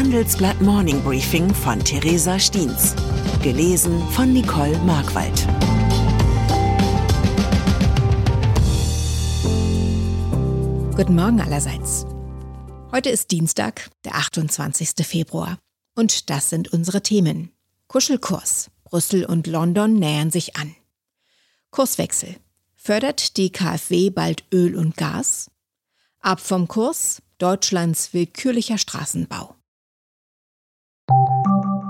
Handelsblatt Morning Briefing von Theresa Stiens. Gelesen von Nicole Markwald. Guten Morgen allerseits. Heute ist Dienstag, der 28. Februar. Und das sind unsere Themen. Kuschelkurs. Brüssel und London nähern sich an. Kurswechsel. Fördert die KfW bald Öl und Gas? Ab vom Kurs Deutschlands willkürlicher Straßenbau.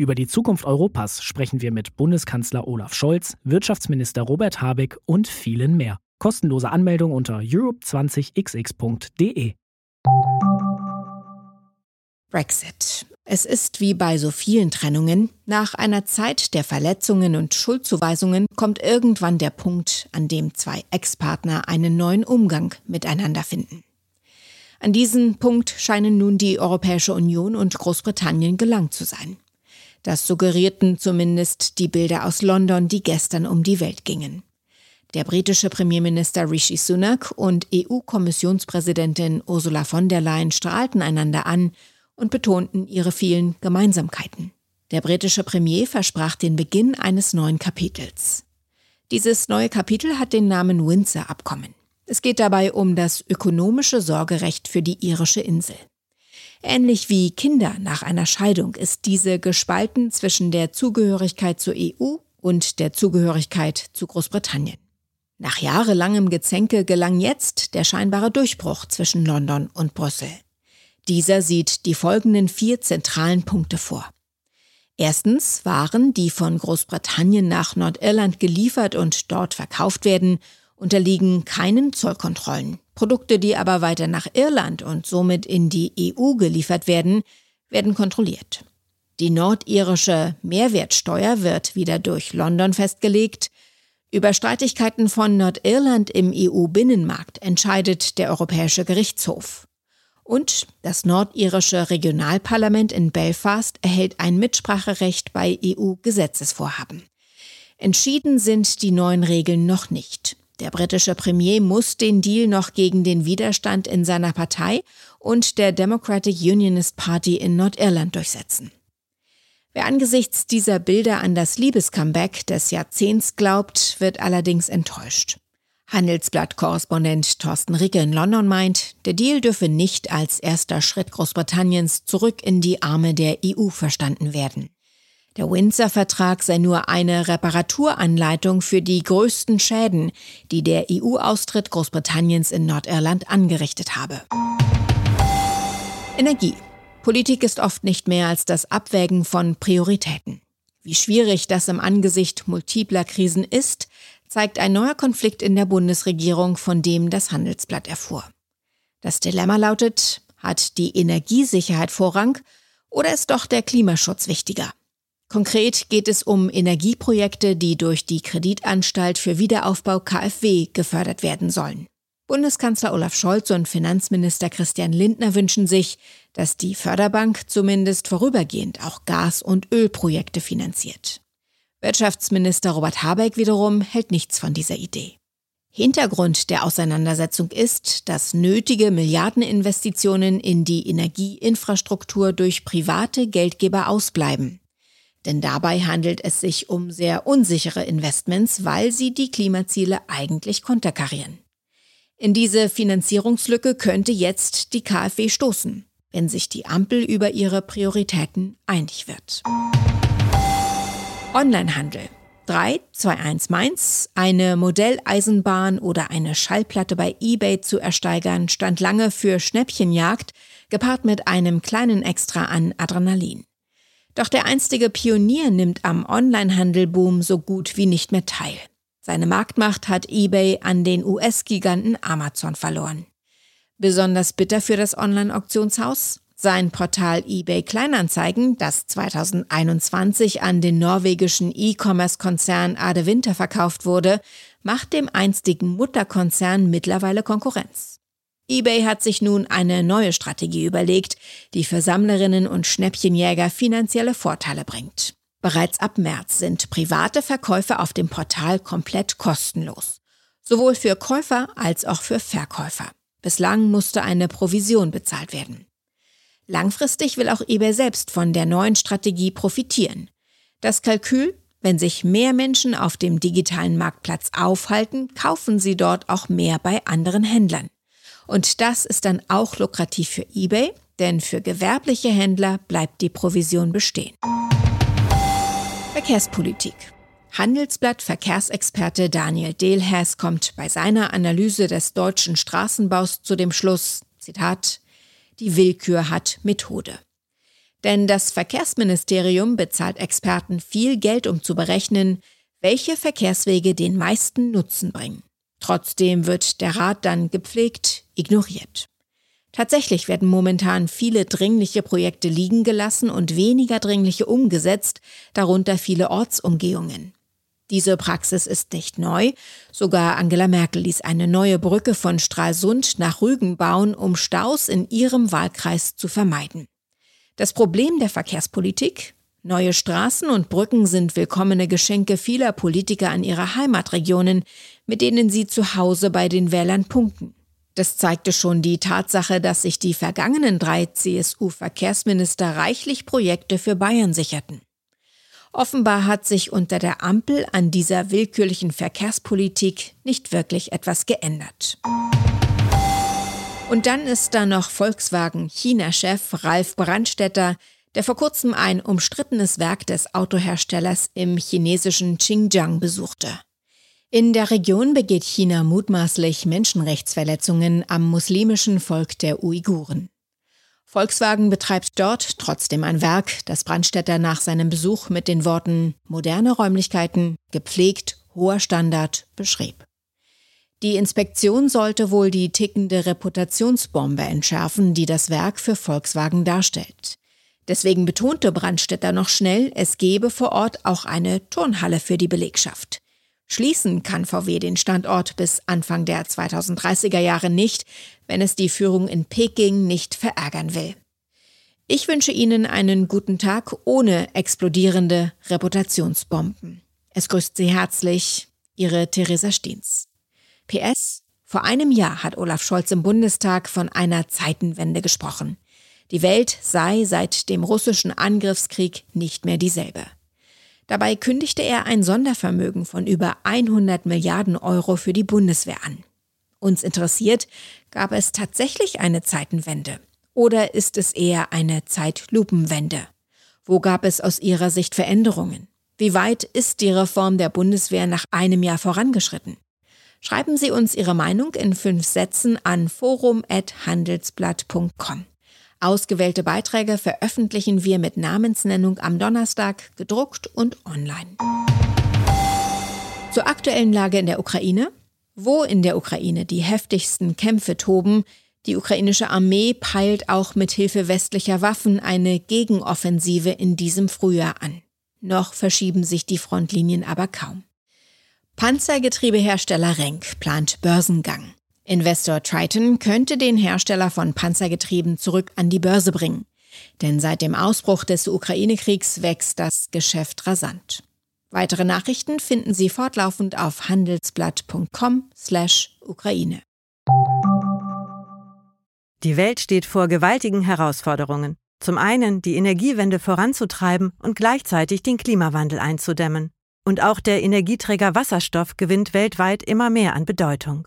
Über die Zukunft Europas sprechen wir mit Bundeskanzler Olaf Scholz, Wirtschaftsminister Robert Habeck und vielen mehr. Kostenlose Anmeldung unter europe20xx.de. Brexit. Es ist wie bei so vielen Trennungen, nach einer Zeit der Verletzungen und Schuldzuweisungen kommt irgendwann der Punkt, an dem zwei Ex-Partner einen neuen Umgang miteinander finden. An diesen Punkt scheinen nun die Europäische Union und Großbritannien gelangt zu sein. Das suggerierten zumindest die Bilder aus London, die gestern um die Welt gingen. Der britische Premierminister Rishi Sunak und EU-Kommissionspräsidentin Ursula von der Leyen strahlten einander an und betonten ihre vielen Gemeinsamkeiten. Der britische Premier versprach den Beginn eines neuen Kapitels. Dieses neue Kapitel hat den Namen Windsor-Abkommen. Es geht dabei um das ökonomische Sorgerecht für die irische Insel. Ähnlich wie Kinder nach einer Scheidung ist diese gespalten zwischen der Zugehörigkeit zur EU und der Zugehörigkeit zu Großbritannien. Nach jahrelangem Gezänke gelang jetzt der scheinbare Durchbruch zwischen London und Brüssel. Dieser sieht die folgenden vier zentralen Punkte vor. Erstens Waren, die von Großbritannien nach Nordirland geliefert und dort verkauft werden, unterliegen keinen Zollkontrollen. Produkte, die aber weiter nach Irland und somit in die EU geliefert werden, werden kontrolliert. Die nordirische Mehrwertsteuer wird wieder durch London festgelegt. Über Streitigkeiten von Nordirland im EU-Binnenmarkt entscheidet der Europäische Gerichtshof. Und das nordirische Regionalparlament in Belfast erhält ein Mitspracherecht bei EU-Gesetzesvorhaben. Entschieden sind die neuen Regeln noch nicht. Der britische Premier muss den Deal noch gegen den Widerstand in seiner Partei und der Democratic Unionist Party in Nordirland durchsetzen. Wer angesichts dieser Bilder an das Liebescomeback des Jahrzehnts glaubt, wird allerdings enttäuscht. Handelsblatt-Korrespondent Thorsten Ricke in London meint, der Deal dürfe nicht als erster Schritt Großbritanniens zurück in die Arme der EU verstanden werden. Der Windsor-Vertrag sei nur eine Reparaturanleitung für die größten Schäden, die der EU-Austritt Großbritanniens in Nordirland angerichtet habe. Energie. Politik ist oft nicht mehr als das Abwägen von Prioritäten. Wie schwierig das im Angesicht multipler Krisen ist, zeigt ein neuer Konflikt in der Bundesregierung, von dem das Handelsblatt erfuhr. Das Dilemma lautet, hat die Energiesicherheit Vorrang oder ist doch der Klimaschutz wichtiger? Konkret geht es um Energieprojekte, die durch die Kreditanstalt für Wiederaufbau KfW gefördert werden sollen. Bundeskanzler Olaf Scholz und Finanzminister Christian Lindner wünschen sich, dass die Förderbank zumindest vorübergehend auch Gas- und Ölprojekte finanziert. Wirtschaftsminister Robert Habeck wiederum hält nichts von dieser Idee. Hintergrund der Auseinandersetzung ist, dass nötige Milliardeninvestitionen in die Energieinfrastruktur durch private Geldgeber ausbleiben. Denn dabei handelt es sich um sehr unsichere Investments, weil sie die Klimaziele eigentlich konterkarieren. In diese Finanzierungslücke könnte jetzt die KfW stoßen, wenn sich die Ampel über ihre Prioritäten einig wird. Onlinehandel. 3, 2, 1 Mainz. Eine Modelleisenbahn oder eine Schallplatte bei eBay zu ersteigern stand lange für Schnäppchenjagd, gepaart mit einem kleinen Extra an Adrenalin. Doch der einstige Pionier nimmt am Onlinehandelboom so gut wie nicht mehr teil. Seine Marktmacht hat eBay an den US-Giganten Amazon verloren. Besonders bitter für das Online-Auktionshaus? Sein Portal eBay Kleinanzeigen, das 2021 an den norwegischen E-Commerce-Konzern Ade Winter verkauft wurde, macht dem einstigen Mutterkonzern mittlerweile Konkurrenz. eBay hat sich nun eine neue Strategie überlegt, die für Sammlerinnen und Schnäppchenjäger finanzielle Vorteile bringt. Bereits ab März sind private Verkäufe auf dem Portal komplett kostenlos. Sowohl für Käufer als auch für Verkäufer. Bislang musste eine Provision bezahlt werden. Langfristig will auch eBay selbst von der neuen Strategie profitieren. Das Kalkül, wenn sich mehr Menschen auf dem digitalen Marktplatz aufhalten, kaufen sie dort auch mehr bei anderen Händlern. Und das ist dann auch lukrativ für eBay, denn für gewerbliche Händler bleibt die Provision bestehen. Verkehrspolitik. Handelsblatt Verkehrsexperte Daniel Delhas kommt bei seiner Analyse des deutschen Straßenbaus zu dem Schluss, Zitat, die Willkür hat Methode. Denn das Verkehrsministerium bezahlt Experten viel Geld, um zu berechnen, welche Verkehrswege den meisten Nutzen bringen. Trotzdem wird der Rat dann gepflegt ignoriert. Tatsächlich werden momentan viele dringliche Projekte liegen gelassen und weniger dringliche umgesetzt, darunter viele Ortsumgehungen. Diese Praxis ist nicht neu. Sogar Angela Merkel ließ eine neue Brücke von Stralsund nach Rügen bauen, um Staus in ihrem Wahlkreis zu vermeiden. Das Problem der Verkehrspolitik? Neue Straßen und Brücken sind willkommene Geschenke vieler Politiker an ihre Heimatregionen, mit denen sie zu Hause bei den Wählern punkten. Das zeigte schon die Tatsache, dass sich die vergangenen drei CSU-Verkehrsminister reichlich Projekte für Bayern sicherten. Offenbar hat sich unter der Ampel an dieser willkürlichen Verkehrspolitik nicht wirklich etwas geändert. Und dann ist da noch Volkswagen China-Chef Ralf Brandstetter, der vor kurzem ein umstrittenes Werk des Autoherstellers im chinesischen Xinjiang besuchte. In der Region begeht China mutmaßlich Menschenrechtsverletzungen am muslimischen Volk der Uiguren. Volkswagen betreibt dort trotzdem ein Werk, das Brandstätter nach seinem Besuch mit den Worten moderne Räumlichkeiten, gepflegt, hoher Standard beschrieb. Die Inspektion sollte wohl die tickende Reputationsbombe entschärfen, die das Werk für Volkswagen darstellt. Deswegen betonte Brandstätter noch schnell, es gebe vor Ort auch eine Turnhalle für die Belegschaft. Schließen kann VW den Standort bis Anfang der 2030er Jahre nicht, wenn es die Führung in Peking nicht verärgern will. Ich wünsche Ihnen einen guten Tag ohne explodierende Reputationsbomben. Es grüßt Sie herzlich, Ihre Theresa Stiens. PS Vor einem Jahr hat Olaf Scholz im Bundestag von einer Zeitenwende gesprochen. Die Welt sei seit dem russischen Angriffskrieg nicht mehr dieselbe. Dabei kündigte er ein Sondervermögen von über 100 Milliarden Euro für die Bundeswehr an. Uns interessiert, gab es tatsächlich eine Zeitenwende? Oder ist es eher eine Zeitlupenwende? Wo gab es aus Ihrer Sicht Veränderungen? Wie weit ist die Reform der Bundeswehr nach einem Jahr vorangeschritten? Schreiben Sie uns Ihre Meinung in fünf Sätzen an forum.handelsblatt.com. Ausgewählte Beiträge veröffentlichen wir mit Namensnennung am Donnerstag, gedruckt und online. Zur aktuellen Lage in der Ukraine. Wo in der Ukraine die heftigsten Kämpfe toben, die ukrainische Armee peilt auch mit Hilfe westlicher Waffen eine Gegenoffensive in diesem Frühjahr an. Noch verschieben sich die Frontlinien aber kaum. Panzergetriebehersteller Renk plant Börsengang. Investor Triton könnte den Hersteller von Panzergetrieben zurück an die Börse bringen. Denn seit dem Ausbruch des Ukraine-Kriegs wächst das Geschäft rasant. Weitere Nachrichten finden Sie fortlaufend auf handelsblatt.com/Ukraine. Die Welt steht vor gewaltigen Herausforderungen. Zum einen die Energiewende voranzutreiben und gleichzeitig den Klimawandel einzudämmen. Und auch der Energieträger Wasserstoff gewinnt weltweit immer mehr an Bedeutung.